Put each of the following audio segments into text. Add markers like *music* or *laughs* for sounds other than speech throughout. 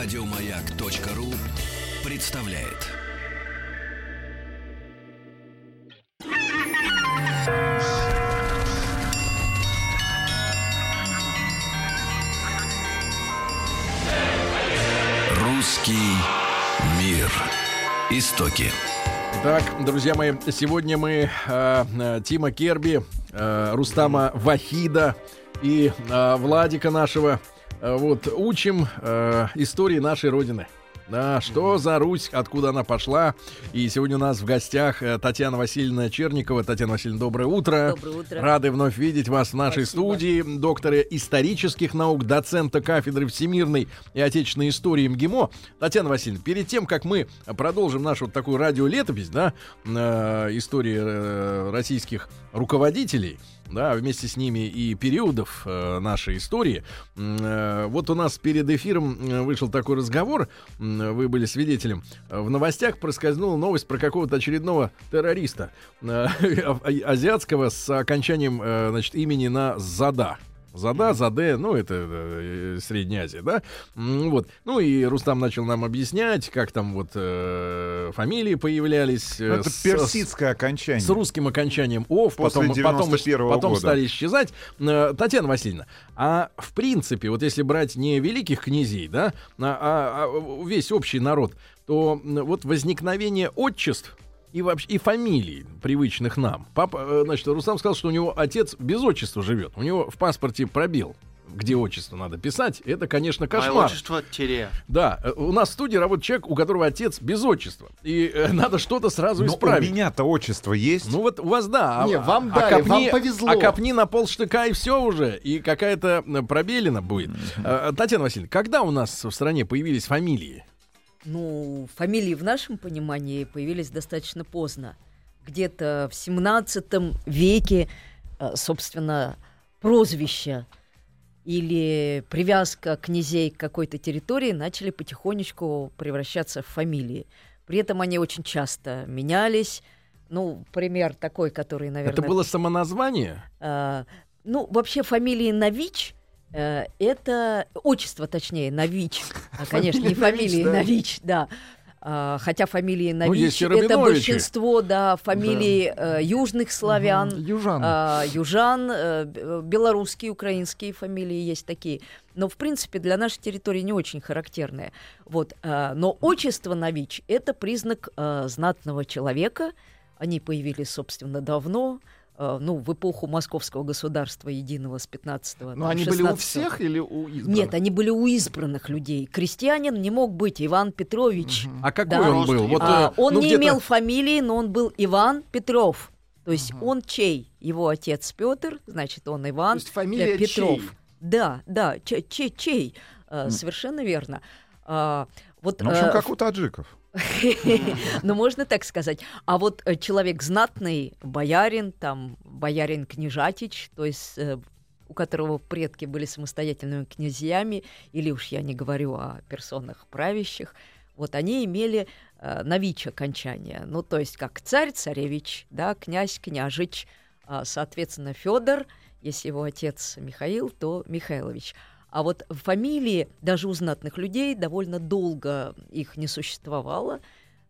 Радиомаяк.ру представляет. Русский мир. Истоки. Так, друзья мои, сегодня мы э, э, Тима Керби, э, Рустама Вахида и э, Владика нашего вот учим э, истории нашей родины. Да, что за Русь, откуда она пошла. И сегодня у нас в гостях э, Татьяна Васильевна Черникова. Татьяна Васильевна, доброе утро. Доброе утро. Рады вновь видеть вас в нашей Спасибо. студии. Доктора исторических наук, доцента кафедры всемирной и отечественной истории МГИМО. Татьяна Васильевна, перед тем, как мы продолжим нашу вот такую радиолетопись, да, э, истории э, российских руководителей, да, вместе с ними и периодов э, нашей истории. Э, вот у нас перед эфиром э, вышел такой разговор, м, вы были свидетелем. Э, В новостях проскользнула новость про какого-то очередного террориста э, *laughs* азиатского с окончанием, э, значит, имени на Зада. Зада, Заде, ну, это э, Средняя Азия, да? Вот. Ну, и Рустам начал нам объяснять, как там вот э, фамилии появлялись. э, Это с- персидское окончание. с русским окончанием ОВ, После потом, потом, 91-го потом года. стали исчезать. Э, Татьяна Васильевна, а в принципе, вот если брать не великих князей, да, а, а- а весь общий народ, то вот возникновение отчеств и вообще и фамилий, привычных нам. Папа, э, значит, Рустам сказал, что у него отец без отчества живет. У него в паспорте пробел где отчество надо писать, это, конечно, Мое кошмар. отчество Тере. Да, э, у нас в студии работает человек, у которого отец без отчества. И э, *laughs* надо что-то сразу Но исправить. у меня-то отчество есть. Ну вот у вас да. а- Не, вам а дали, копни- вам повезло. А копни на полштыка и все уже. И какая-то м, пробелина будет. А, Татьяна Васильевна, когда у нас в стране появились фамилии? Ну, фамилии в нашем понимании появились достаточно поздно. Где-то в 17 веке, э, собственно, прозвища или привязка князей к какой-то территории начали потихонечку превращаться в фамилии. При этом они очень часто менялись. Ну, пример такой, который, наверное... Это было самоназвание? А, ну, вообще фамилии Нович э, это отчество, точнее, Нович. А, *laughs* конечно, не фамилии да. Нович, да. А, хотя фамилии Нович есть и это большинство, да, фамилий э, южных славян. Южан. А, южан, э, белорусские, украинские фамилии есть такие. Но, в принципе, для нашей территории не очень характерные. Вот. но отчество Нович — это признак знатного человека. Они появились, собственно, давно. А, ну, в эпоху Московского государства единого с 15 Но они были у всех или у избранных? Нет, они были у избранных людей. Крестьянин не мог быть Иван Петрович. А какой Да. он был? Вот, А, э, он ну, не имел фамилии, но он был Иван Петров. То есть он чей? Его отец Петр, значит, он То Иван есть фамилия э, Петров. чей? Да, да, че- че- чей? Э, Совершенно верно. А, вот, Ну, в общем, э, как у таджиков. Ну, можно так сказать. А вот э, человек знатный, боярин, там, боярин Княжатич, то есть э, у которого предки были самостоятельными князьями, или уж я не говорю о персонах правящих, вот они имели э, нович окончание. Ну, то есть как царь, царевич, да, князь, княжич, а, соответственно, Федор, если его отец Михаил, то Михайлович. А вот фамилии даже у знатных людей довольно долго их не существовало.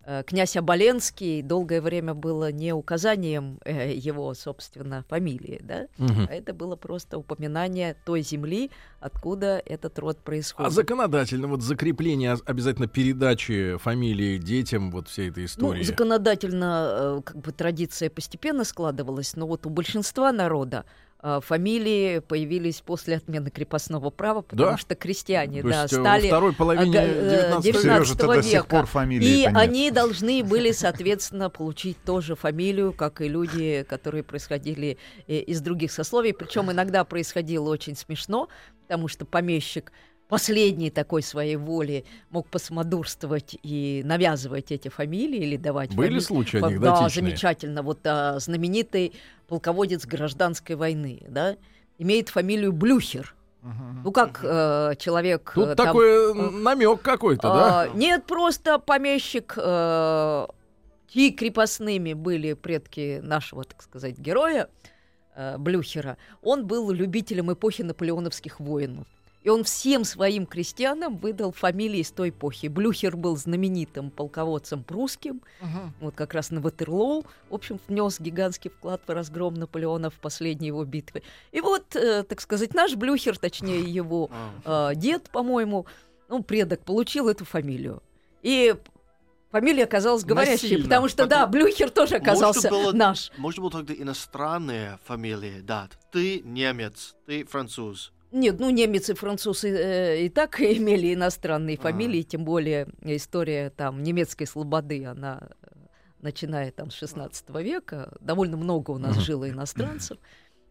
Э, Князь Оболенский долгое время было не указанием э, его, собственно, фамилии, да? Мгм. а это было просто упоминание той земли, откуда этот род А происходит. законодательно, вот закрепление а- обязательно передачи фамилии детям, вот всей этой Ну, истории. законодательно э, как бы традиция постепенно складывалась, но вот у большинства народа фамилии появились после отмены крепостного права, потому Да? что крестьяне То да, есть, э, во стали второй половине ага, э, 19 века. До сих пор фамилии И нет. они должны были, соответственно, получить тоже фамилию, как и люди, которые происходили э, из других сословий. Причем иногда происходило очень смешно, потому что помещик последний такой своей воли мог посмодурствовать и навязывать эти фамилии или давать Были фамилии. случаи Фа- Да, анекдотичные? замечательно. Вот а, знаменитый полководец гражданской войны, да, имеет фамилию Блюхер. Ну как э, человек... Тут э, там, такой намек какой-то, да? а, Нет, просто помещик, э, чьи крепостными были предки нашего, так сказать, героя э, Блюхера. Он был любителем эпохи наполеоновских войн. И он всем своим крестьянам выдал фамилии с той эпохи. Блюхер был знаменитым полководцем прусским, вот как раз на Ватерлоу, в общем, внес гигантский вклад в разгром Наполеона в последней его битве. И вот, э, так сказать, наш Блюхер, точнее *laughs* его э, дед, по-моему, ну, предок, получил эту фамилию. И фамилия оказалась говорящей, Насильно. потому что, да, Потом- Блюхер тоже оказался было- наш. Может быть, тогда иностранные фамилии, да. Ты немец, ты француз. Нет, ну немец и француз и, э, и так *laughs* имели иностранные А. фамилии, тем более история там немецкой слободы, она э, начиная там с 16 века, довольно много у нас жило иностранцев,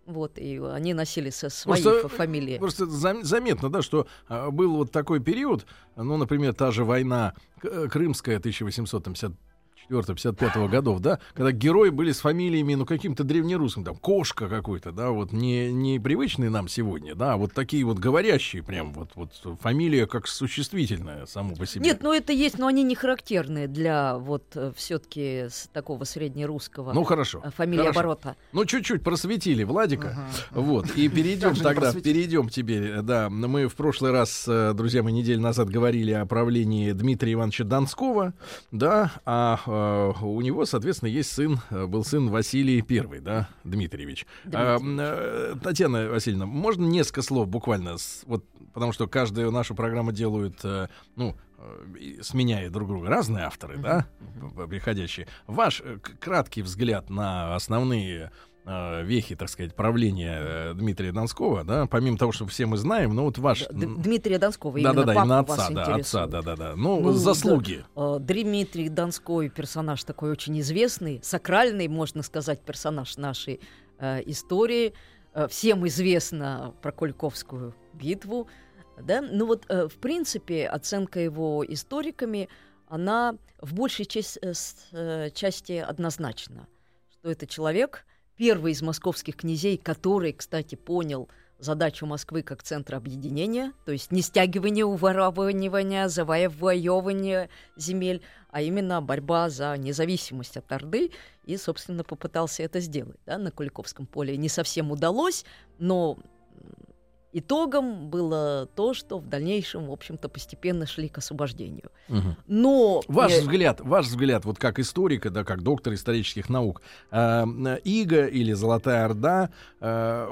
вот, и они носили со свои Просто- фа- фамилии. Просто зам- заметно, да, что а, был вот такой период, ну, например, та же война э, Крымская 1854-55 годов, да, когда герои были с фамилиями, ну, каким-то древнерусским, там, кошка какой-то, да, вот не, не привычные нам сегодня, да, а вот такие вот говорящие прям, вот, вот фамилия как существительная само по себе. Нет, ну это есть, но они не характерны для вот все-таки такого среднерусского ну, хорошо. э, фамилии хорошо. оборота. Ну, чуть-чуть просветили Владика. Вот. И перейдем тогда, перейдем теперь. э, Да, мы в прошлый раз, э, друзья, мы неделю назад говорили о правлении Дмитрия Ивановича Донского, да, а э, у него, соответственно, есть сын, э, был сын Василий Первый, да, Дмитриевич. А, м, э, Татьяна Васильевна, можно несколько слов буквально, с- вот, потому что каждую нашу программу делают, э, ну, сменяя друг друга разные авторы, да, приходящие. Ваш краткий взгляд на основные э, вехи, так сказать, правления э, Дмитрия Донского, да, помимо того, что все мы знаем, ну вот ваш... Д- Дмитрия Донского, да, именно да, да, именно вас отца, да, отца, да, да, да. Ну, Ну, заслуги. Э, Дмитрий Донской персонаж такой очень известный, сакральный, можно сказать, персонаж нашей э, истории. Всем известно про Куликовскую битву. Да? Ну вот, э, в принципе, оценка его историками, она в большей части, э, части однозначна, что это человек, первый из московских князей, который, кстати, понял задачу Москвы как центра объединения, то есть не стягивание, уворовывание, завоевывание земель, а именно борьба за независимость от Орды, и, собственно, попытался это сделать да, на Куликовском поле. Не совсем удалось, но итогом было то, что в дальнейшем, в общем-то, постепенно шли к освобождению. Мгм. Но... Ваш э, взгляд, ваш взгляд, вот как историка, да, как доктор исторических наук, э, Ига или Золотая Орда, э,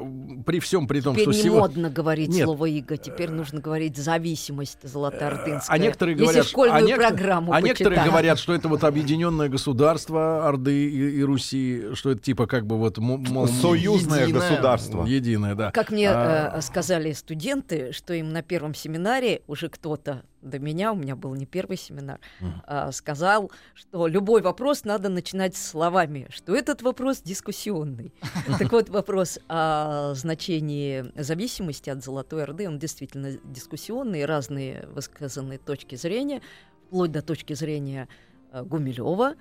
при всем при том, Теперь что не сегодня... модно говорить Нет. слово «иго», теперь нужно говорить «зависимость золотоордынская». А некоторые Если говорят, школьную а некоторые- программу а некоторые говорят, что это вот объединенное государство Орды и, и Руси, что это типа как бы вот мо- мол, Союзное единое. государство. единое, да. Как мне А, э, сказали студенты, что им на первом семинаре уже кто-то до меня, у меня был не первый семинар, а, сказал, что любой вопрос надо начинать словами, что этот вопрос дискуссионный. *laughs* Так вот, вопрос о значении зависимости от Золотой Орды, он действительно дискуссионный, разные высказанные точки зрения, вплоть до точки зрения э, Гумилева,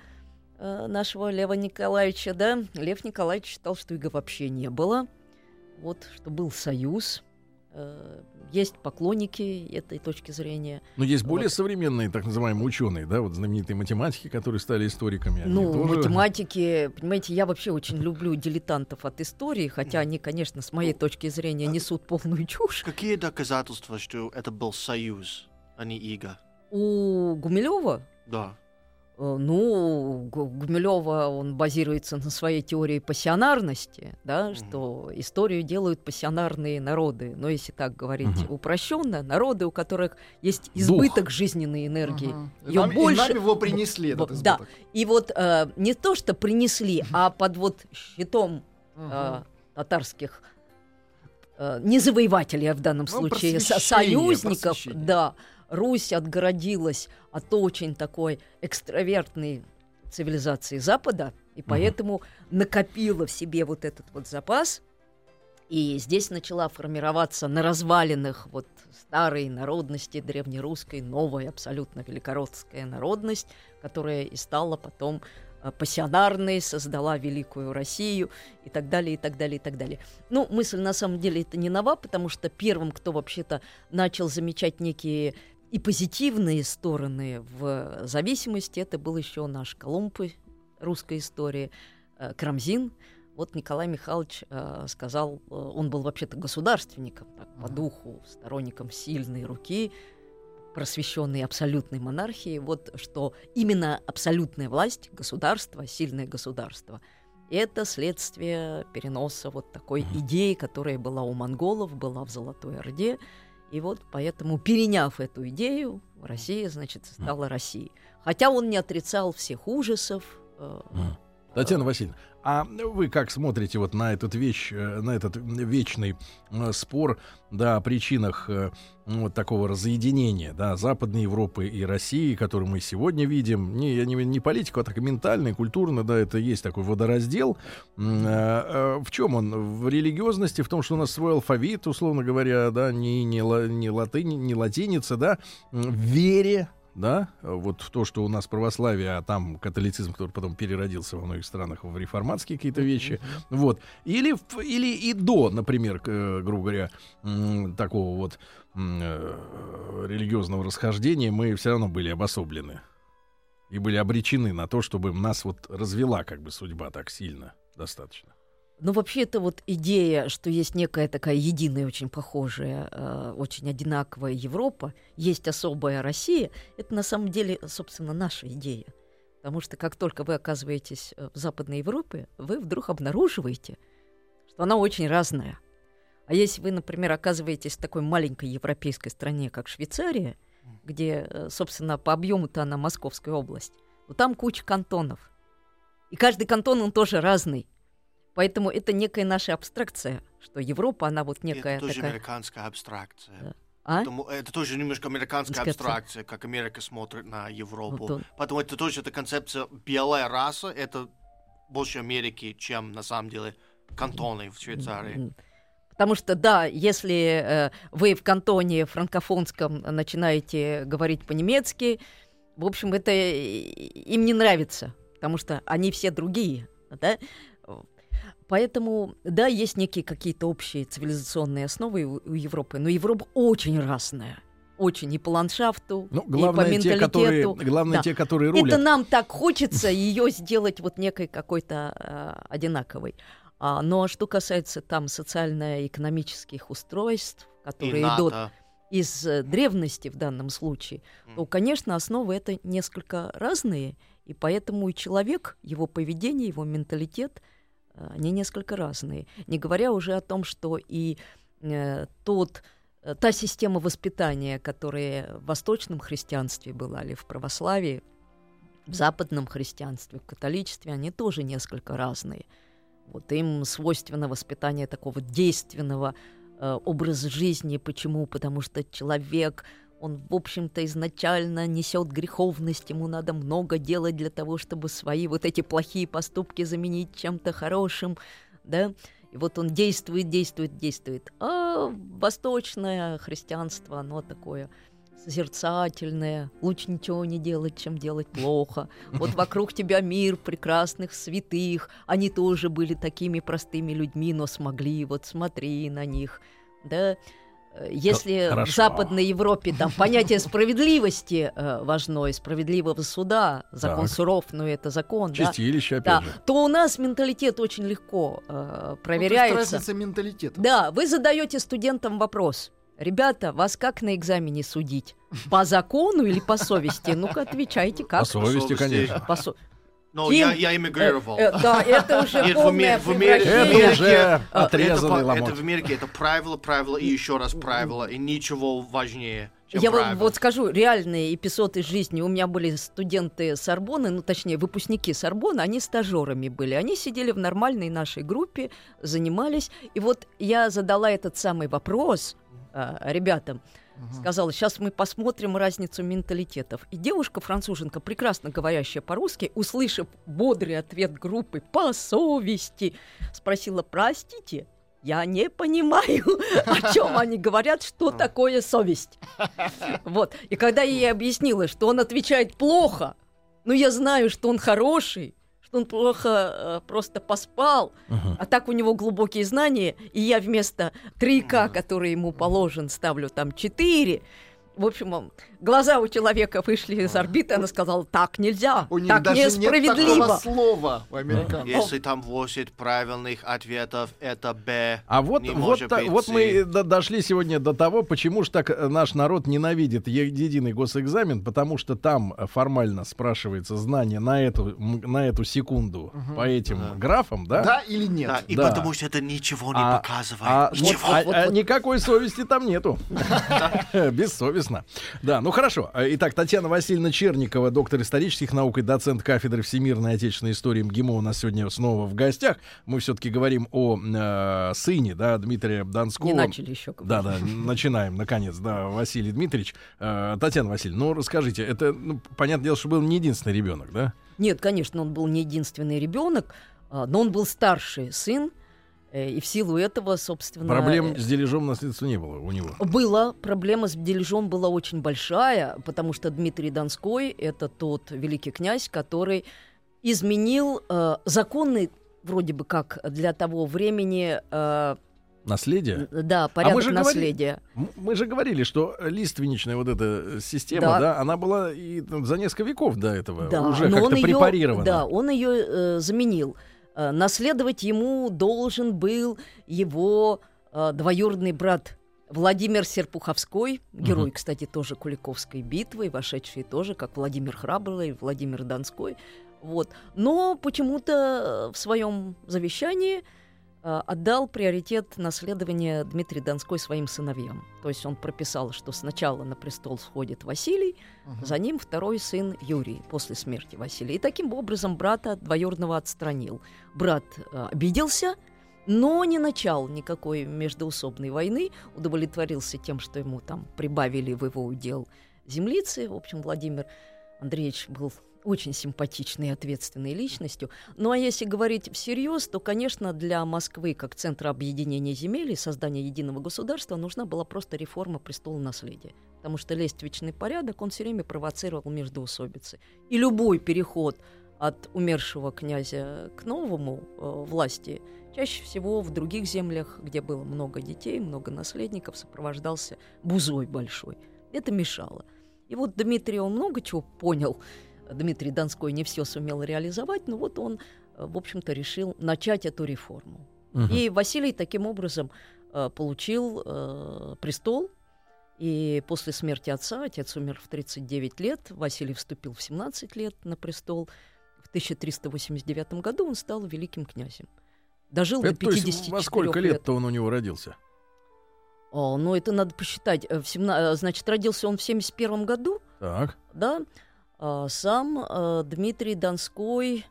э, нашего Лева Николаевича, да, Лев Николаевич считал, что иго вообще не было, вот, что был союз, есть поклонники этой точки зрения. Ну, есть более вот. современные, так называемые ученые, да, вот знаменитые математики, которые стали историками. Ну, тоже- математики, понимаете, я вообще очень люблю дилетантов от истории, хотя они, конечно, с моей точки зрения несут полную чушь. Какие доказательства, что это был союз, а не иго? У Гумилева Да. Э, Ну, Гу- Гумилева, он базируется на своей теории пассионарности, да, Мгм. что историю делают пассионарные народы. Но если так говорить Мгм. упрощенно, народы, у которых есть избыток жизненной энергии. И Её нам- и больше- нам его принесли, этот Вот, да. избыток. И вот э, не то, что принесли, а под вот щитом э, татарских э, не завоевателей, а в данном Ну, случае союзников, просвещение. да, Русь отгородилась от очень такой экстравертной цивилизации Запада, и поэтому накопила в себе вот этот вот запас, и здесь начала формироваться на развалинах вот старой народности древнерусской, новая абсолютно великородская народность, которая и стала потом э, пассионарной, создала великую Россию и так далее, и так далее, и так далее. Ну, мысль на самом деле это не нова, потому что первым, кто вообще-то начал замечать некие и позитивные стороны в зависимости, это был еще наш Колумб русской истории, э, Крамзин. Вот Николай Михайлович э, сказал, э, он был вообще-то государственником, так, по духу, сторонником сильной руки, просвещенной абсолютной монархии, вот что именно абсолютная власть, государство, сильное государство, это следствие переноса вот такой идеи, которая была у монголов, была в Золотой Орде, и вот поэтому, переняв эту идею, Россия, значит, стала Россией. Хотя он не отрицал всех ужасов. э, Татьяна Васильевна, а вы как смотрите вот на этот вещь, э, на этот вечный э, спор, да, о причинах э, ну, вот такого разъединения, да, Западной Европы и России, который мы сегодня видим, не, я не, не политику, а так и ментально, и культурно, да, это есть такой водораздел. В чем он? В религиозности, в том, что у нас свой алфавит, условно говоря, да, не, не, не, латынь, не латиница, да, в вере, да, вот то, что у нас православие, а там католицизм, который потом переродился во многих странах в реформатские какие-то вещи, вот, или, или и до, например, э, грубо говоря, такого вот э, религиозного расхождения, мы все равно были обособлены. И были обречены на то, чтобы нас вот развела как бы судьба так сильно достаточно. Ну, вообще, это вот идея, что есть некая такая единая, очень похожая, э, очень одинаковая Европа, есть особая Россия, это на самом деле, собственно, наша идея. Потому что как только вы оказываетесь э, в Западной Европе, вы вдруг обнаруживаете, что она очень разная. А если вы, например, оказываетесь в такой маленькой европейской стране, как Швейцария, где, э, собственно, по объему-то она Московская область, то там куча кантонов. И каждый кантон, он тоже разный. Поэтому это некая наша абстракция, что Европа, она вот некая это тоже такая... американская абстракция. Да. А? Потому это тоже немножко американская Сказать. абстракция, как Америка смотрит на Европу. Вот он. Поэтому это тоже эта концепция белая раса, это больше Америки, чем на самом деле кантоны в Швейцарии. Потому что, да, если э, вы в кантоне франкофонском начинаете говорить по-немецки, в общем, это им не нравится, потому что они все другие, да? Поэтому, да, есть некие какие-то общие цивилизационные основы у, у Европы, но Европа очень разная. Очень и по ландшафту, Ну, и по главное, те, менталитету. которые, главное, Да. те, которые Это рулят. нам так хочется ее сделать вот некой какой-то э, одинаковой. А, но что касается там социально-экономических устройств, И которые идут НАТО. из э, древности в данном случае, то, конечно, основы это несколько разные, и поэтому и человек, его поведение, его менталитет, они несколько разные. Не говоря уже о том, что и э, тот э, та система воспитания, которая в восточном христианстве была или в православии, в западном христианстве, в католичестве, они тоже несколько разные. Вот им свойственно воспитание такого действенного э, образа жизни. Почему? Потому что человек, он, в общем-то, изначально несет греховность, ему надо много делать для того, чтобы свои вот эти плохие поступки заменить чем-то хорошим, да? И вот он действует, действует, действует. А восточное христианство, оно такое созерцательное, лучше ничего не делать, чем делать плохо. Вот *laughs* вокруг тебя мир прекрасных святых, они тоже были такими простыми людьми, но смогли, вот смотри на них, да. Э, Если в Хорошо. Западной Европе там *laughs* понятие справедливости э, важно, и справедливого суда, закон Так. суров, но это закон, да, Чистилище, опять да, же. то у нас менталитет очень легко э, Ну, то есть проверяется. разница менталитета. Да, вы задаете студентам вопрос. Ребята, вас как на экзамене судить? По закону или по совести? Ну-ка, отвечайте, как? По совести, совести. конечно. По со- Но Ким? я, я эмигрировал. Э, э, да, это *laughs* уже Нет, в полное в Америке- превращение. Это уже отрезанный это, ломоть. это в Америке это правило, правило и еще раз правило, и ничего важнее, чем Я правило. вот скажу, реальные эпизоды из жизни. У меня были студенты Сорбоны, ну, точнее, выпускники Сорбона, они стажерами были. Они сидели в нормальной нашей группе, занимались. И вот я задала этот самый вопрос а, ребятам. Сказала, сейчас мы посмотрим разницу менталитетов. И девушка-француженка, прекрасно говорящая по-русски, услышав бодрый ответ группы «по совести», спросила, простите, я не понимаю, *laughs* о чем *laughs* они говорят, что такое совесть. *laughs* Вот. И когда я ей объяснила, что он отвечает плохо, но я знаю, что он хороший, что он плохо э, просто поспал, Мгм. а так у него глубокие знания, и я вместо 3К, который ему положен, ставлю там 4, в общем, глаза у человека вышли из орбиты, она сказала, так нельзя, У них так даже нет несправедливо. слова у американцев. Если там 8 правильных ответов, это Б. А вот, не вот, может та- быть вот мы до- дошли сегодня до того, почему же так э, наш народ ненавидит единый госэкзамен, потому что там э, формально спрашивается знание на эту, на эту секунду по этим Да. графам, да? Да или нет? Да, и Да. потому что это ничего не А- показывает. А, вот- Ничего. а- вот- а вот. никакой совести там нету. *laughs* Бессовестно. Да, ну хорошо. Итак, Татьяна Васильевна Черникова, доктор исторических наук и доцент кафедры всемирной отечественной истории МГИМО у нас сегодня снова в гостях. Мы все-таки говорим о э, сыне, да, Дмитрия Донского. Не начали еще. Да, да, начинаем, наконец, да, Василий Дмитриевич. Э, Татьяна Васильевна, ну расскажите, это, ну, понятное дело, что был не единственный ребенок, да? Нет, конечно, он был не единственный ребенок, а, но он был старший сын, и в силу этого, собственно... Проблем э, с дележом наследства не было у него. Была проблема с дележом была очень большая, потому что Дмитрий Донской это тот великий князь, который изменил э, законы вроде бы как для того времени, э, Наследие? да, порядок мы же говорили- наследия. М- Мы же говорили, что лиственничная вот эта э, система, Да. да, она была и там, за несколько веков до этого Да, уже как-то препарирована. Да, он ее заменил. Э, наследовать ему должен был его э, двоюродный брат Владимир Серпуховской, герой, кстати, тоже Куликовской битвы, вошедший тоже, как Владимир Храбрый, Владимир Донской. Вот. Но почему-то в своем завещании отдал приоритет наследования Дмитрий Донской своим сыновьям. То есть он прописал, что сначала на престол сходит Василий, за ним второй сын Юрий после смерти Василия. И таким образом брата двоюродного отстранил. Брат э, обиделся, но не начал никакой междоусобной войны, удовлетворился тем, что ему там прибавили в его удел землицы. В общем, Владимир Андреевич был очень симпатичной и ответственной личностью. Ну а если говорить всерьез, то, конечно, для Москвы как центра объединения земель и создания единого государства нужна была просто реформа престола наследия. Потому что лествичный порядок, он все время провоцировал междоусобицы. И любой переход от умершего князя к новому э, власти чаще всего в других землях, где было много детей, много наследников, сопровождался бузой большой. Это мешало. И вот Дмитрий, он много чего понял. Дмитрий Донской не все сумел реализовать, но вот он, э, в общем-то, решил начать эту реформу. Мгм. И Василий таким образом э, получил э, престол. И после смерти отца, отец умер в 39 лет, Василий вступил в 17 лет на престол. В 1389 году он стал великим князем. Дожил Это, до то есть 54 во сколько лет. лет-то он у него родился? О, ну, это надо посчитать. Э, В 17 значит, родился он в 71 году, Так. да? А сам э, Дмитрий Донской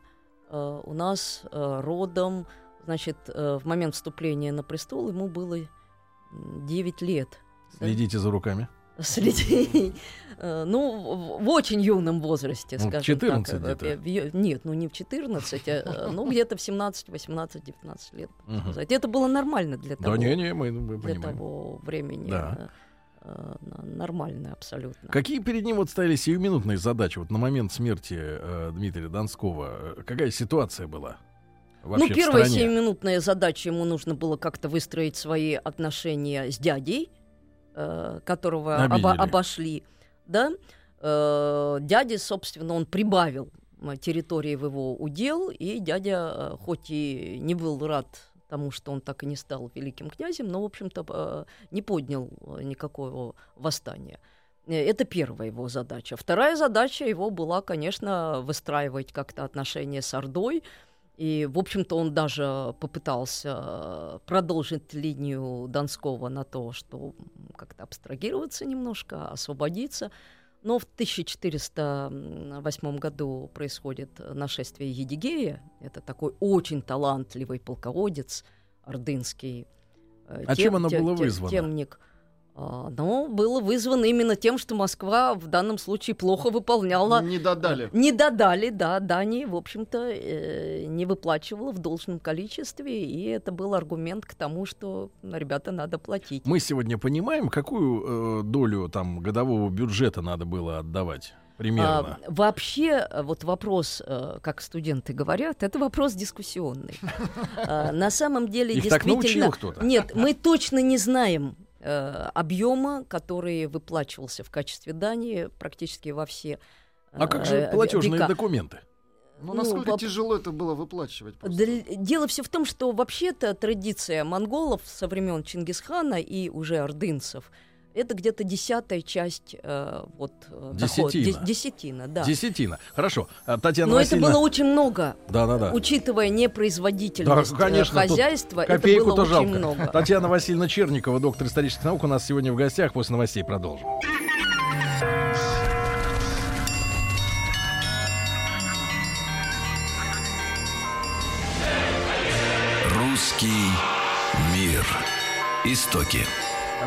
э, у нас родом, значит, в момент вступления на престол ему было м, 9 лет. Да. Следите за руками. Среди, э, ну, в, очень юном возрасте, Ну, скажем 14 так. где-то. Нет, ну не в 14, а, ну где-то в 17, 18, 19 лет. Сказать. Это было нормально для того, Да не-не, мы, мы для понимаем. того времени. Да. Э, э, н- Нормально абсолютно. Какие перед ним вот стояли сиюминутные задачи? Вот на момент смерти э, Дмитрия Донского, э, какая ситуация была? Вообще ну, первая сиюминутная задача ему нужно было как-то выстроить свои отношения с дядей, э, которого Обидели. обошли. Да? Э, дяде, собственно, он прибавил м, территории в его удел, и дядя, э, хоть и не был рад тому, что он так и не стал великим князем, но, в общем-то, э, не поднял э, никакого восстания. Э, Это первая его задача. Вторая задача его была, конечно, выстраивать как-то отношения с Ордой, и, в общем-то, он даже попытался продолжить линию Донского на то, что как-то абстрагироваться немножко, освободиться. Но в 1408 году происходит нашествие Едигея. Это такой очень талантливый полководец ордынский. э, А тем- чем оно те- было вызвано? Темник. А, Но было вызвано именно тем, что Москва в данном случае плохо выполняла Не додали. не додали, да, Дани, в общем-то, э, не выплачивала в должном количестве, и это был аргумент к тому, что ну, ребята надо платить. Мы сегодня понимаем, какую э, долю там годового бюджета надо было отдавать примерно. А, вообще, э, вот вопрос, как студенты говорят, это вопрос дискуссионный. *laughs* А, На самом деле, Их так действительно... научил кто-то. Нет, мы точно не знаем, э, объема, который выплачивался в качестве дани практически во все А как же э, платежные века. документы? Ну, Ну, насколько воп- тяжело это было выплачивать? просто? Дело все в том, что вообще-то традиция монголов со времен Чингисхана и уже ордынцев это где-то десятая часть э, вот э, дохода. Десятина. Де- десятина, да. Десятина. Хорошо. А, Татьяна Но это Васильевна... было очень много, Да-да-да. учитывая непроизводительность Да, конечно, э, тут хозяйства. Это было очень жалко. много. Татьяна Васильевна Черникова, доктор исторических наук, у нас сегодня в гостях. После новостей продолжим. Русский мир. Истоки.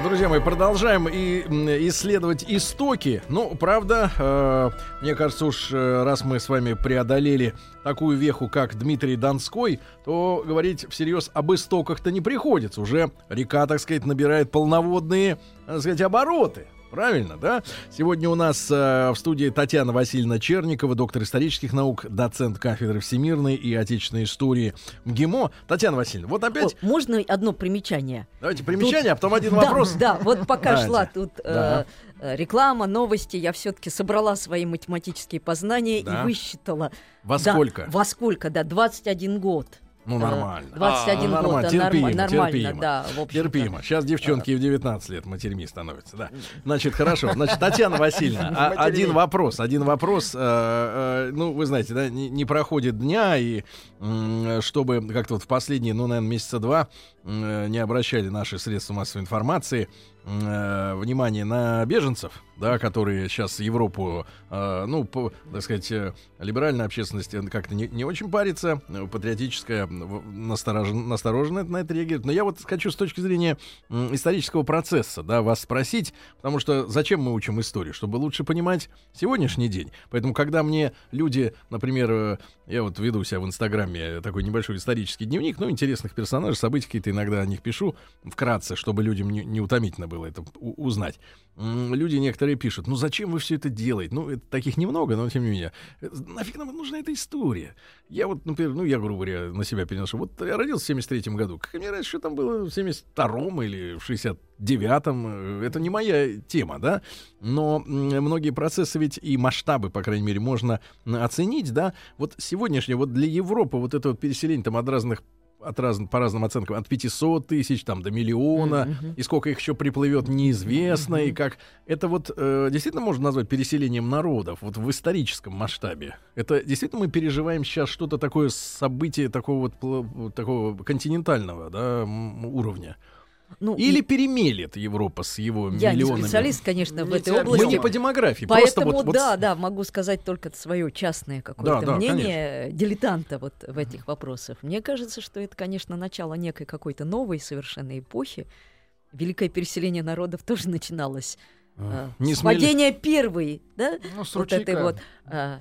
Друзья мои, продолжаем и исследовать истоки. Ну, правда, э, мне кажется, уж э, раз мы с вами преодолели такую веху, как Дмитрий Донской, то говорить всерьез об истоках-то не приходится. Уже река, так сказать, набирает полноводные, так сказать, обороты. Правильно, да? Сегодня у нас э, в студии Татьяна Васильевна Черникова, доктор исторических наук, доцент кафедры всемирной и отечественной истории МГИМО. Татьяна Васильевна, вот опять, О, можно одно примечание? давайте примечание, а потом один Да, вопрос. Да, вот пока Давайте. шла тут э, Да. э, реклама, новости, я все-таки собрала свои математические познания Да. и высчитала. Во Да, сколько? Во сколько, да, 21 год. Ну, Э, нормально. 21 А, год, нормально, да, терпимо, норма- нормально, терпимо. да, в общем-то. Терпимо. Сейчас девчонки в 19 лет матерьми становятся, да. Значит, хорошо. Значит, Татьяна Васильевна, *laughs* а- один вопрос, один вопрос. э, э, Ну, вы знаете, да, не проходит дня, и чтобы как-то вот в последние, ну, наверное, месяца два э, не обращали наши средства массовой информации э, внимание на беженцев, да, которые сейчас Европу, э, ну, по, так сказать, э, либеральная общественность э, как-то не, не очень парится, э, патриотическая насторожен, настороженно на это реагирует. Но я вот хочу с точки зрения исторического процесса, да, вас спросить, потому что зачем мы учим историю? Чтобы лучше понимать сегодняшний день. Поэтому, когда мне люди, например, я вот веду себя в Инстаграме такой небольшой исторический дневник, ну, интересных персонажей, событий какие-то иногда о них пишу, вкратце, чтобы людям не, не утомительно было это у- узнать. Люди некоторые пишут, ну зачем вы все это делаете? Ну, это, таких немного, но тем не менее. Э, Нафиг нам нужна эта история? Я вот, например, ну, я, грубо говоря, на себя переношу. Вот я родился в 73 году. Как мне что там было в 72-м или в 69-м. Э, Это не моя тема, да? Но многие процессы ведь и масштабы, по крайней мере, можно оценить, да? Вот сегодняшнее, вот для Европы вот это вот переселение там от разных от раз, по разным оценкам, от 500 тысяч там, до миллиона, и сколько их еще приплывет, неизвестно, и как... Это вот э, действительно можно назвать переселением народов, вот в историческом масштабе. Это действительно мы переживаем сейчас что-то такое, событие такого вот, такого континентального да, уровня. Ну, Или и перемелет Европа с его я не миллионами. специалист, конечно, в Не этой области. Мы не по демографии, просто Поэтому, вот, вот да, да, могу сказать только свое частное какое-то Да, да, мнение дилетанта вот в этих вопросах. Мне кажется, что это, конечно, начало некой какой-то новой совершенно эпохи. Великое переселение народов тоже начиналось А, э, не с падения первой, да, Ну, с вот этой ручейка. вот э,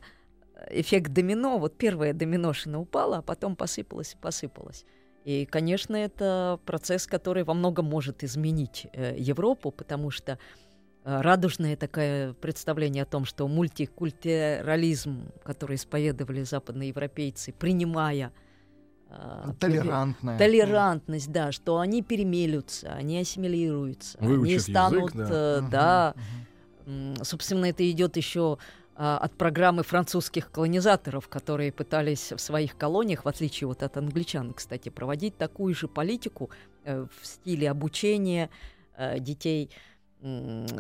эффект домино. Вот первая доминошина упала, а потом посыпалась и посыпалась. И, конечно, это процесс, который во многом может изменить э, Европу, потому что э, радужное такое представление о том, что мультикультурализм, который исповедовали западные европейцы, принимая э, Толерантная. толерантность, да, что они перемелются, они ассимилируются, они Выучат язык, станут, да. э, да, мгм. М, Собственно, это идет еще а, от программы французских колонизаторов, которые пытались в своих колониях, в отличие вот от англичан, кстати, проводить такую же политику э, в стиле обучения э, детей,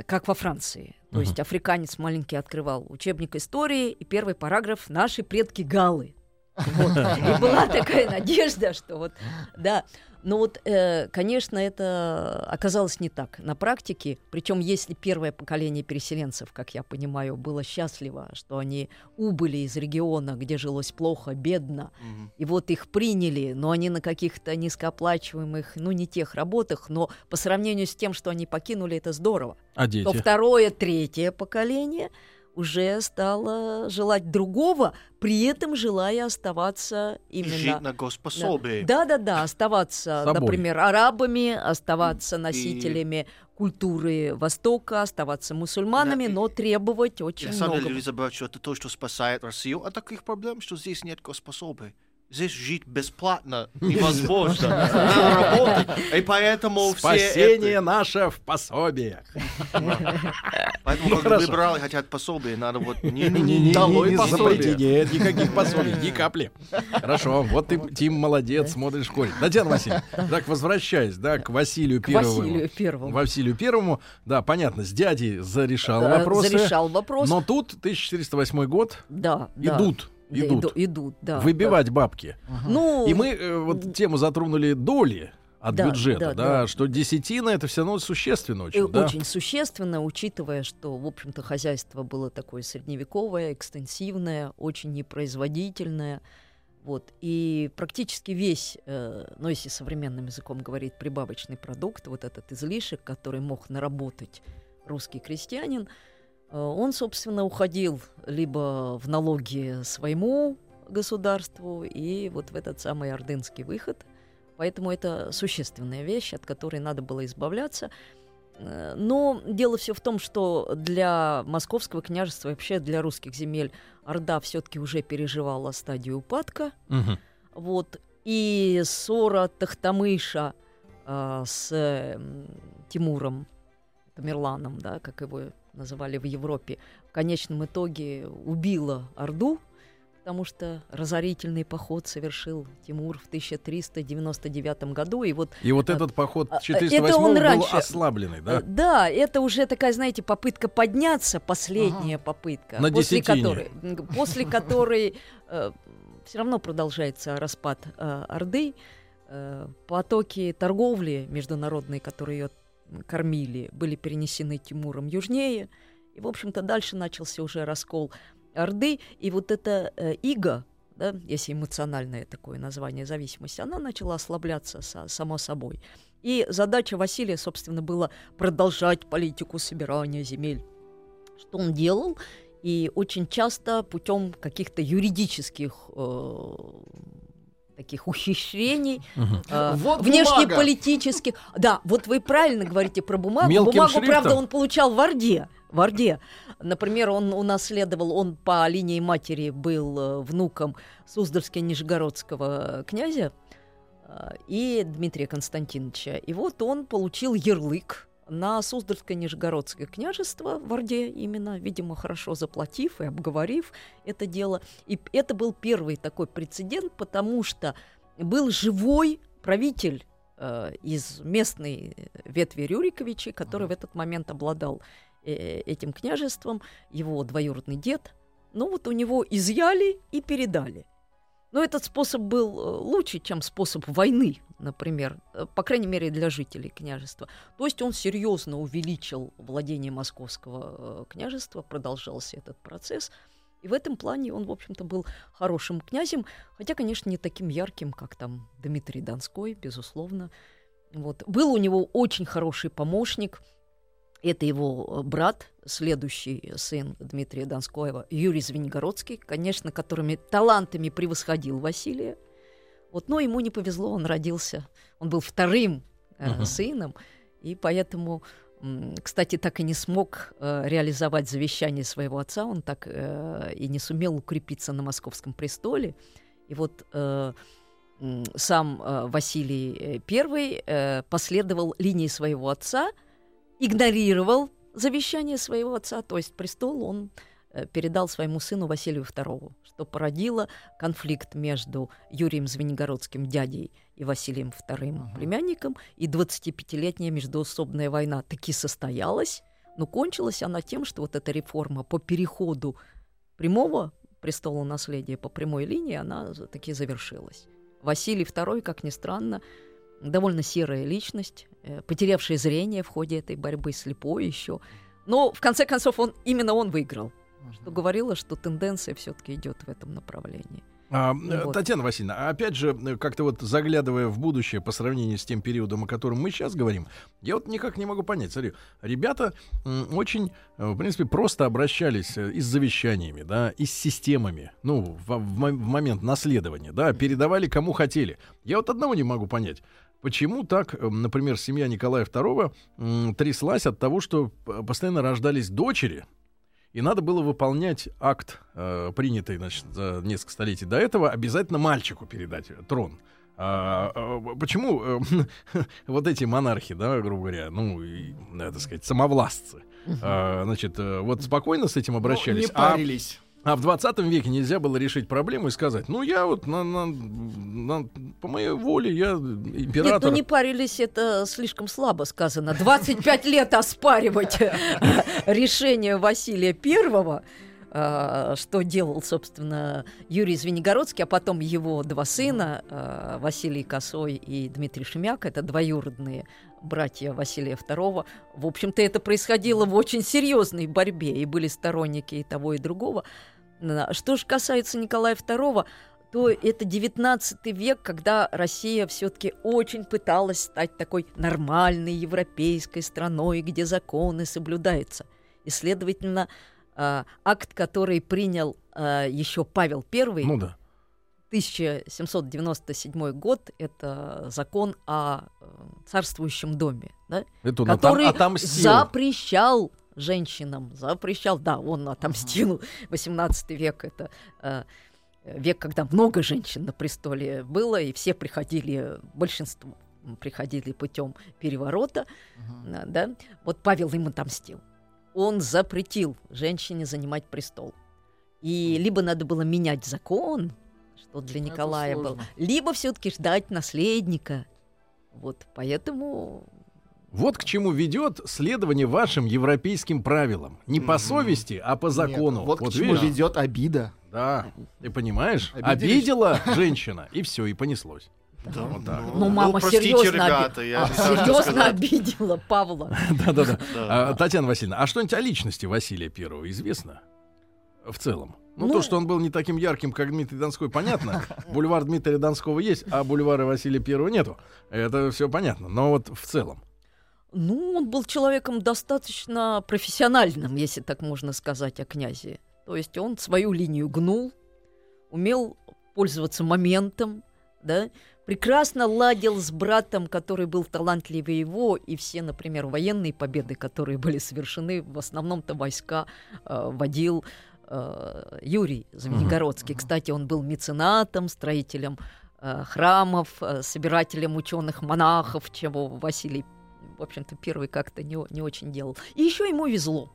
как во Франции. То Мгм. есть африканец маленький открывал учебник истории, и первый параграф «Наши предки галы». Вот. И *laughs* была такая надежда, что вот, да. Но вот, э, конечно, это оказалось не так на практике. Причем, если первое поколение переселенцев, как я понимаю, было счастливо, что они убыли из региона, где жилось плохо, бедно, и вот их приняли, но они на каких-то низкооплачиваемых, ну, не тех работах, но по сравнению с тем, что они покинули, это здорово А то дети? второе, третье поколение уже стало желать другого, при этом желая оставаться именно... Жить на госпособие. Да, да, да, оставаться, Собой. например, арабами, оставаться носителями культуры Востока, оставаться мусульманами, Да, и- но требовать очень На самом деле, много. вы забываете, что это то, что спасает Россию от таких проблем, что здесь нет госпособий. Здесь жить бесплатно *laughs* невозможно. Надо работать. И поэтому все... Спасение это- наше в пособиях. Поэтому, Ну, когда либералы хотят пособие, надо вот... Не, не, Не-не-не. не, не запрети, нет, никаких пособий, ни капли. Хорошо, вот ты, Тим, молодец, смотришь в корень. Татьяна Васильевна, так, возвращаясь, да, к Василию Первому. Василию Первому. Василию Первому, да, понятно, с дядей зарешал вопросы. Зарешал вопрос. Но тут 1408 год, да. идут, Да, идут, иду- идут, да. выбивать бабки. да. Ну, И мы э, вот тему затронули доли от Да, бюджета, да, да, да. что десятина это все равно существенно э, очень, да? очень существенно, учитывая, что, в общем-то, хозяйство было такое средневековое, экстенсивное, очень непроизводительное. Вот. И практически весь, э, ну, если современным языком говорить, прибавочный продукт, вот этот излишек, который мог наработать русский крестьянин, э, он, собственно, уходил либо в налоги своему государству и вот в этот самый ордынский выход. Поэтому это существенная вещь, от которой надо было избавляться. Э, Но дело все в том, что для московского княжества, вообще для русских земель, Орда все-таки уже переживала стадию упадка. Мгм. Вот. И ссора Тахтамыша а, с м, Тимуром Тамерланом, да, как его называли в Европе, в конечном итоге убила Орду, потому что разорительный поход совершил Тимур в 1399 году. И вот И вот А, этот поход а, 408 это он был раньше. ослабленный, да? Э, Да, это уже такая, знаете, попытка подняться, последняя попытка, На после десятине. которой, после которой все равно продолжается распад э, Орды, Э, потоки торговли международной, которые ее кормили, были перенесены Тимуром южнее, и, в общем-то, дальше начался уже раскол Орды, и вот эта э, ига, да, если эмоциональное такое название зависимости, она начала ослабляться со- само собой. И задача Василия, собственно, была продолжать политику собирания земель. Что он делал? И очень часто путем каких-то юридических э, таких ухищрений, Мгм. э, Вот внешнеполитических. Да, вот вы правильно говорите про бумагу. Мелким Бумагу, шрифтом? правда, он получал в Орде. В Орде. Например, он унаследовал, он по линии матери был э, внуком Суздальско-Нижегородского князя э, и Дмитрия Константиновича. И вот он получил ярлык на Суздальско-Нижегородское княжество в Орде именно, видимо, хорошо заплатив и обговорив это дело. И это был первый такой прецедент, потому что был живой правитель э, из местной ветви Рюриковичей, который в этот момент обладал э, этим княжеством, его двоюродный дед. Ну вот у него изъяли и передали. Но этот способ был э, лучше, чем способ войны, например, э, по крайней мере для жителей княжества. То есть он серьезно увеличил владение московского э, княжества, продолжался этот процесс. И в этом плане он, в общем-то, был хорошим князем, хотя, конечно, не таким ярким, как там Дмитрий Донской, безусловно. Вот. Был у него очень хороший помощник. Это его э, брат, следующий сын Дмитрия Донского, Юрий Звенигородский, конечно, которыми талантами превосходил Василия. Вот, но ему не повезло, он родился, он был вторым э, Мгм. сыном, и поэтому, кстати, так и не смог э, реализовать завещание своего отца, он так э, и не сумел укрепиться на московском престоле. И вот э, сам э, Василий I последовал линии своего отца, игнорировал завещание своего отца, то есть престол он э, передал своему сыну Василию II, что породило конфликт между Юрием Звенигородским дядей и Василием II племянником, и 25-летняя междоусобная война таки состоялась, но кончилась она тем, что вот эта реформа по переходу прямого престола наследия по прямой линии, она таки завершилась. Василий II, как ни странно, довольно серая личность, э, потерявшая зрение в ходе этой борьбы, слепой еще. Но в конце концов он именно он выиграл, что говорило, что тенденция все-таки идет в этом направлении. А, Ну вот. Татьяна Васильевна, опять же, как-то вот заглядывая в будущее по сравнению с тем периодом, о котором мы сейчас говорим, я вот никак не могу понять. Смотри, ребята очень, э, в принципе, просто обращались э, и с завещаниями, да, и с системами, ну, в, в в момент наследования, да, передавали кому хотели. Я вот одного не могу понять. Почему так, э, например, семья Николая II тряслась от того, что постоянно рождались дочери, и надо было выполнять акт, э, принятый значит, за несколько столетий до этого, обязательно мальчику передать трон. А, а, почему э, *laughs* вот эти монархи, да, грубо говоря, ну, и, надо сказать, самовластцы, а, значит, э, вот спокойно с этим обращались. Ну, не парились. А, а в 20 веке нельзя было решить проблему и сказать, ну, я вот на, на, на, по моей воле, я император. Нет, ну не парились, это слишком слабо сказано. 25 лет оспаривать решение Василия Первого а, что делал, собственно, Юрий Звенигородский, а потом его два сына, а, Василий Косой и Дмитрий Шемяк, это двоюродные братья Василия II. В общем-то, это происходило в очень серьезной борьбе, и были сторонники и того, и другого. Что же касается Николая II, то это 19 век, когда Россия все-таки очень пыталась стать такой нормальной европейской страной, где законы соблюдаются. И, следовательно, э, акт, который принял э, еще Павел I. Ну да. 1797 год это закон о э, царствующем доме, да? Он который отомстил. запрещал женщинам, запрещал, да, он отомстил. *laughs* 18 век это э, век, когда много женщин на престоле было, и все приходили, большинство приходили путем переворота, uh-huh. да. Вот Павел им отомстил он запретил женщине занимать престол. И либо надо было менять закон, что для Николая было, либо все-таки ждать наследника. Вот поэтому вот к чему ведет следование вашим европейским правилам. Не по совести, а по закону. Нет, вот, вот к чему видишь? ведет обида. Да, ты понимаешь? Обиделись? Обидела *laughs* женщина, и все, и понеслось. Да, вот так. Ну, ну мама ну, серьезно, ребята, оби... а, серьезно обидела Павла. *laughs* Да-да-да. *laughs* А, Татьяна Васильевна, а что-нибудь о личности Василия Первого известно? В целом. Ну, ну, то, что он был не таким ярким, как Дмитрий Донской, понятно. Бульвар Дмитрия Донского есть, а бульвара Василия Первого нету. Это все понятно. Но вот в целом. Ну, он был человеком достаточно профессиональным, если так можно сказать о князе. То есть он свою линию гнул, умел пользоваться моментом, да, прекрасно ладил с братом, который был талантливее его, и все, например, военные победы, которые были совершены, в основном-то войска э, водил э, Юрий Звенигородский. Uh-huh. Кстати, он был меценатом, строителем э, храмов, э, собирателем ученых-монахов, чего Василий, в общем-то, первый как-то не, не очень делал. И еще ему везло.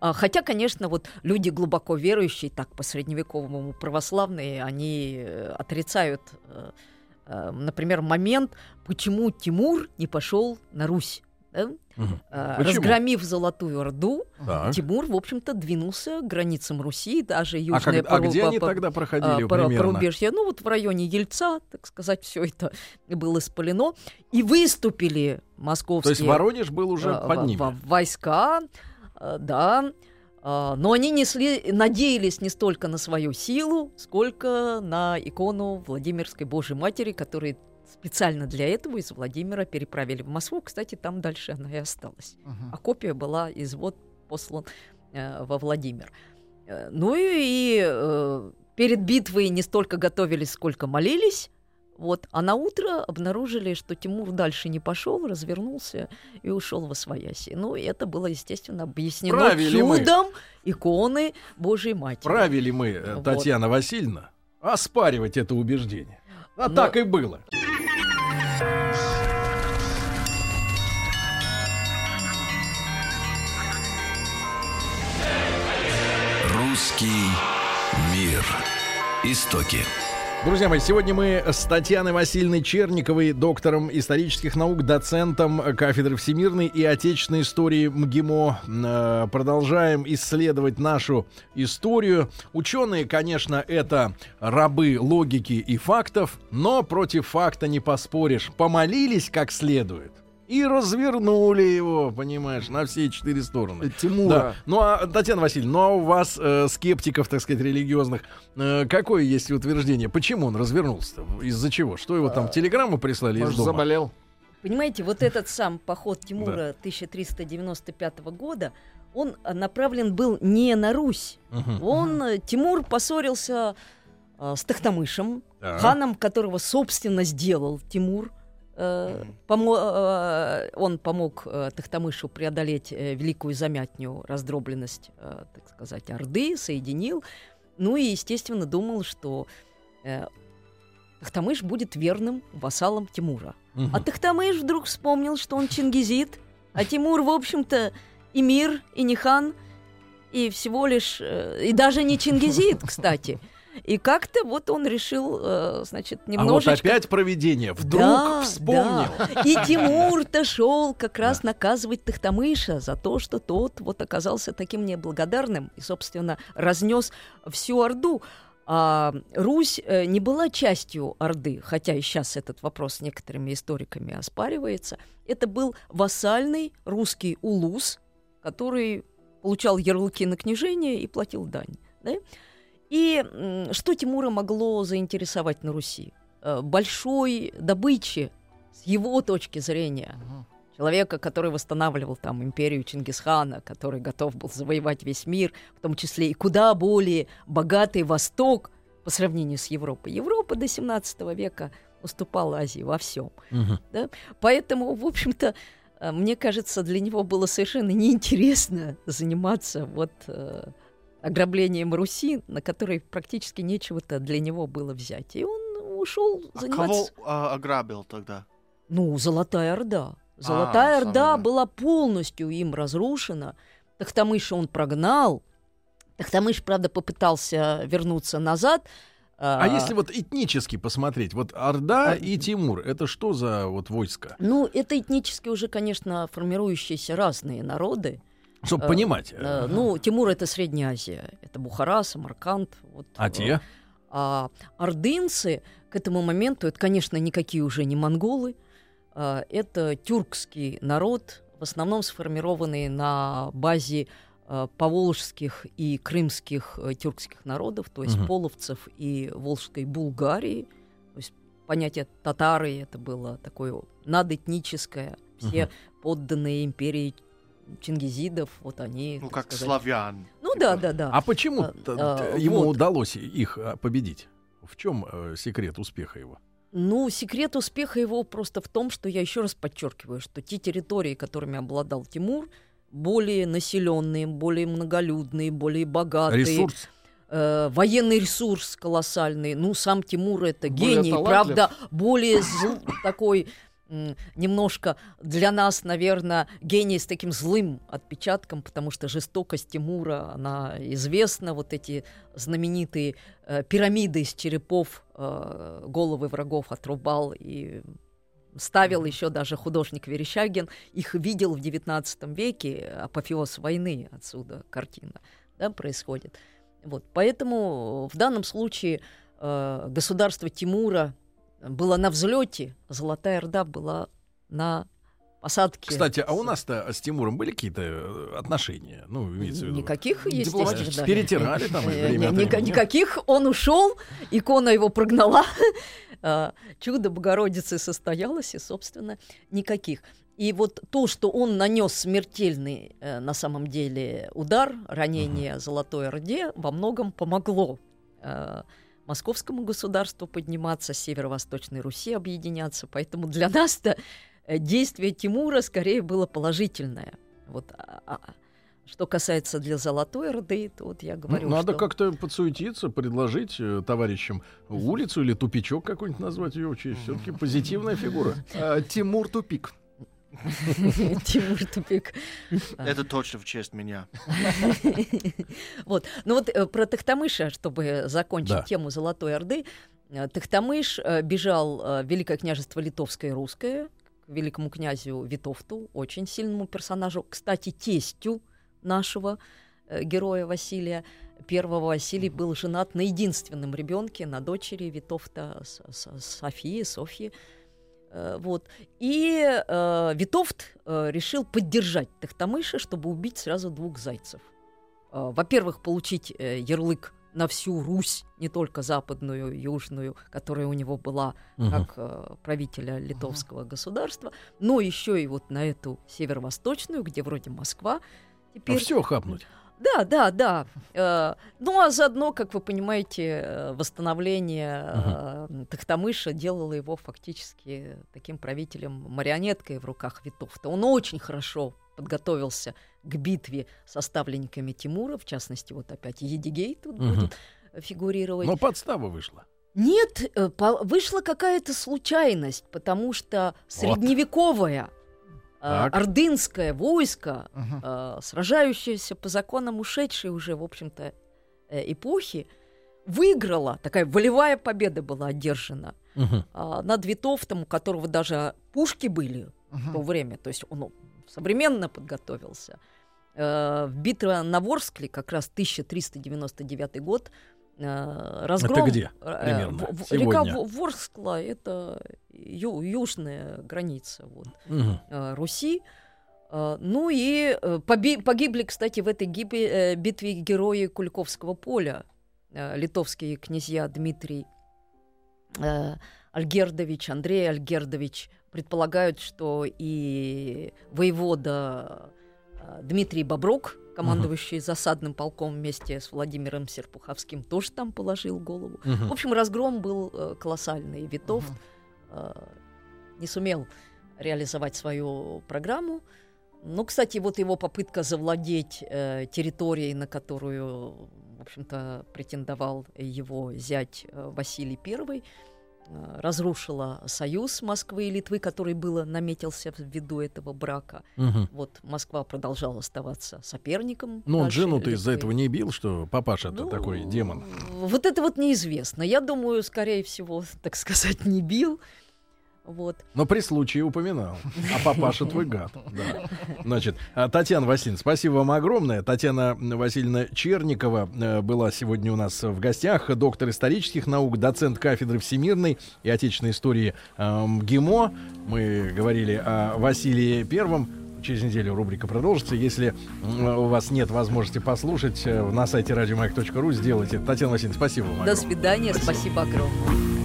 А, хотя, конечно, вот люди глубоко верующие, так по средневековому православные, они э, отрицают э, Эм, например, момент, почему Тимур не пошел на Русь. Да? Угу. Разгромив Золотую Орду, так. Тимур, в общем-то, двинулся к границам Руси, даже южная а, как, а где по, они по, тогда проходили по, примерно? порубежье? Ну, вот в районе Ельца, так сказать, все это было спалено. И выступили московские... То есть Воронеж был уже а, под ними? Войска, да, а, но они несли, надеялись не столько на свою силу, сколько на икону Владимирской Божьей Матери, которую специально для этого из Владимира переправили в Москву. Кстати, там дальше она и осталась. Uh-huh. А копия была из вот послан э, во Владимир. Э, ну и, и э, перед битвой не столько готовились, сколько молились. Вот. А на утро обнаружили, что Тимур дальше не пошел, развернулся и ушел во свояси. Ну, и это было, естественно, объяснено Правили чудом мы. иконы Божьей Матери. Правили мы, э, вот. Татьяна Васильевна, оспаривать это убеждение. А Но... так и было. Русский мир. Истоки. Друзья мои, сегодня мы с Татьяной Васильевной Черниковой, доктором исторических наук, доцентом кафедры всемирной и отечественной истории МГИМО, э, продолжаем исследовать нашу историю. Ученые, конечно, это рабы логики и фактов, но против факта не поспоришь. Помолились как следует и развернули его, понимаешь, на все четыре стороны. Тимура. Да. Ну а, Татьяна Васильевна, ну а у вас, э, скептиков, так сказать, религиозных, э, какое есть утверждение? Почему он развернулся? Из-за чего? Что его там, телеграмму прислали Может, из дома? заболел? Понимаете, вот этот сам поход Тимура да. 1395 года, он направлен был не на Русь. Угу. Он, э, Тимур поссорился э, с Тахтамышем, да. ханом которого, собственно, сделал Тимур. Э, помо- э, он помог э, Тахтамышу преодолеть э, великую замятню, раздробленность, э, так сказать, Орды, соединил. Ну и, естественно, думал, что э, Тахтамыш будет верным вассалом Тимура. Мгм. А Тахтамыш вдруг вспомнил, что он чингизит, а Тимур, в общем-то, и мир, и не хан, и всего лишь... э, и даже не чингизит, кстати. И как-то вот он решил, э, значит, А вот немножечко... опять проведение. Вдруг Да, вспомнил. да. И *laughs* Тимур-то шел как раз наказывать Тахтамыша за то, что тот вот оказался таким неблагодарным и, собственно, разнес всю Орду. А Русь э, не была частью Орды, хотя и сейчас этот вопрос некоторыми историками оспаривается. Это был вассальный русский улус, который получал ярлыки на княжение и платил дань. да? И что Тимура могло заинтересовать на Руси? Э, Большой добычи с его точки зрения. Человека, который восстанавливал там империю Чингисхана, который готов был завоевать весь мир, в том числе и куда более богатый Восток по сравнению с Европой. Европа до 17 века уступала Азии во всем. Мгм. Поэтому, в общем-то, э, мне кажется, для него было совершенно неинтересно заниматься вот э, ограблением Руси, на которой практически нечего-то для него было взять. И он ушел А заниматься... кого а, ограбил тогда? Ну, Золотая Орда. Золотая А, Орда была полностью им разрушена. Тахтамыша он прогнал. Тахтамыш, правда, попытался вернуться назад. А если вот этнически посмотреть, вот Орда А- и Тимур, это что за вот войска? Ну, это этнически уже, конечно, формирующиеся разные народы. Чтобы Э, понимать. Э, Ну, Тимур — это Средняя Азия. Это Бухара, Самарканд. Вот, А э, те? А ордынцы к этому моменту, это, конечно, никакие уже не монголы, это тюркский народ, в основном сформированный на базе поволжских и крымских э, тюркских народов, то есть Мгм. половцев и волжской Булгарии. То есть понятие татары это было такое надэтническое. Все подданные империи чингизидов, вот они... Ну, как сказать, славян. Ну да, да, да. А почему А, а, ему вот. удалось их а, победить? В чем э, секрет успеха его? Ну, секрет успеха его просто в том, что я еще раз подчеркиваю, что те территории, которыми обладал Тимур, более населенные, более многолюдные, более богатые. Ресурс. э, военный ресурс колоссальный. Ну, сам Тимур это Более гений, талантлив. правда, более зл- такой немножко для нас, наверное, гений с таким злым отпечатком, потому что жестокость Тимура, она известна, вот эти знаменитые э, пирамиды из черепов, э, головы врагов отрубал и ставил еще даже художник Верещагин, их видел в XIX веке, апофеоз войны отсюда картина да, происходит. Вот, поэтому в данном случае э, государство Тимура было на взлете, Золотая Орда была на посадке. Кстати, а у нас-то с Тимуром были какие-то э, отношения? Ну, имеется в виду. Никаких, естественно. Да. перетирали там *laughs* время от ни- времени. Никаких. Он ушел, икона его прогнала. *laughs* А, Чудо Богородицы состоялось, и, собственно, никаких. И вот то, что он нанес смертельный э, на самом деле удар, ранение Золотой Орде, во многом помогло э, московскому государству подниматься, северо-восточной Руси объединяться. Поэтому для нас-то э, действие Тимура скорее было положительное. Вот, а- а- что касается для Золотой Орды, то вот я Ну, говорю, надо что... как-то подсуетиться, предложить э, товарищам улицу или тупичок какой-нибудь назвать ее честь. Все-таки позитивная фигура. Э, Тимур Тупик. *laughs* Тимур Тупик. А. Это точно в честь меня. *laughs* Вот. Ну вот э, про Тахтамыша, чтобы закончить тему Золотой Орды. Э, Тахтамыш э, бежал в Великое княжество Литовское и Русское к великому князю Витовту, очень сильному персонажу, кстати, тестю нашего героя Василия. Первого Василий был женат на единственном ребенке, на дочери Витовта Софии, Софьи. Э, Вот. И э, Витовт э, решил поддержать Тахтамыша, чтобы убить сразу двух зайцев. Э, Во-первых, получить э, ярлык на всю Русь, не только западную, южную, которая у него была Мгм. как э, правителя литовского государства, но еще и вот на эту северо-восточную, где вроде Москва. Ну, Теперь все хапнуть. Да, да, да. Э, ну, а заодно, как вы понимаете, э, восстановление э, Тахтамыша делало его фактически таким правителем-марионеткой в руках Витовта. Он очень хорошо подготовился к битве со ставленниками Тимура, в частности, вот опять Едигей тут Мгм. будет фигурировать. Но подстава вышла. Нет, вышла какая-то случайность, потому что средневековое э, Так. ордынское войско, э, сражающееся по законам ушедшей уже, в общем-то, э, эпохи, выиграло, такая волевая победа была одержана Мгм. а, над Витовтом, у которого даже пушки были в то время, то есть он ну, современно подготовился. Э, В битве на Ворскле, как раз 1399 год, э, разгром... где э, примерно в- сегодня? Река Во- Ворскла — это ю- южная граница вот, э, Руси. Ну и погибли, кстати, в этой гибе- битве герои Куликовского поля, литовские князья Дмитрий Альгердович, Андрей Альгердович предполагают, что и воевода Дмитрий Боброк, командующий засадным полком вместе с Владимиром Серпуховским, тоже там положил голову. В Мгм. общем, разгром был э, колоссальный. Витовт э, не сумел реализовать свою программу. Ну, кстати, вот его попытка завладеть э, территорией, на которую, в общем-то, претендовал его зять э, Василий I, э, разрушила союз Москвы и Литвы, который было наметился ввиду этого брака. Мгм. Вот Москва продолжала оставаться соперником. Ну, он жену-то из-за этого не бил, что папаша-то Ну, такой демон. Вот это вот неизвестно. Я думаю, скорее всего, так сказать, не бил. Вот. Но при случае упоминал. А папаша твой гад. Да. Значит, а, Татьяна Васильевна, спасибо вам огромное. Татьяна Васильевна Черникова э, была сегодня у нас в гостях. Доктор исторических наук, доцент кафедры всемирной и отечественной истории э, МГИМО. Мы говорили о Василии Первом. Через неделю рубрика продолжится. Если у вас нет возможности послушать, э, на сайте радиомаяк.ру сделайте. Татьяна Васильевна, спасибо вам. До огромное. свидания. Спасибо огромное.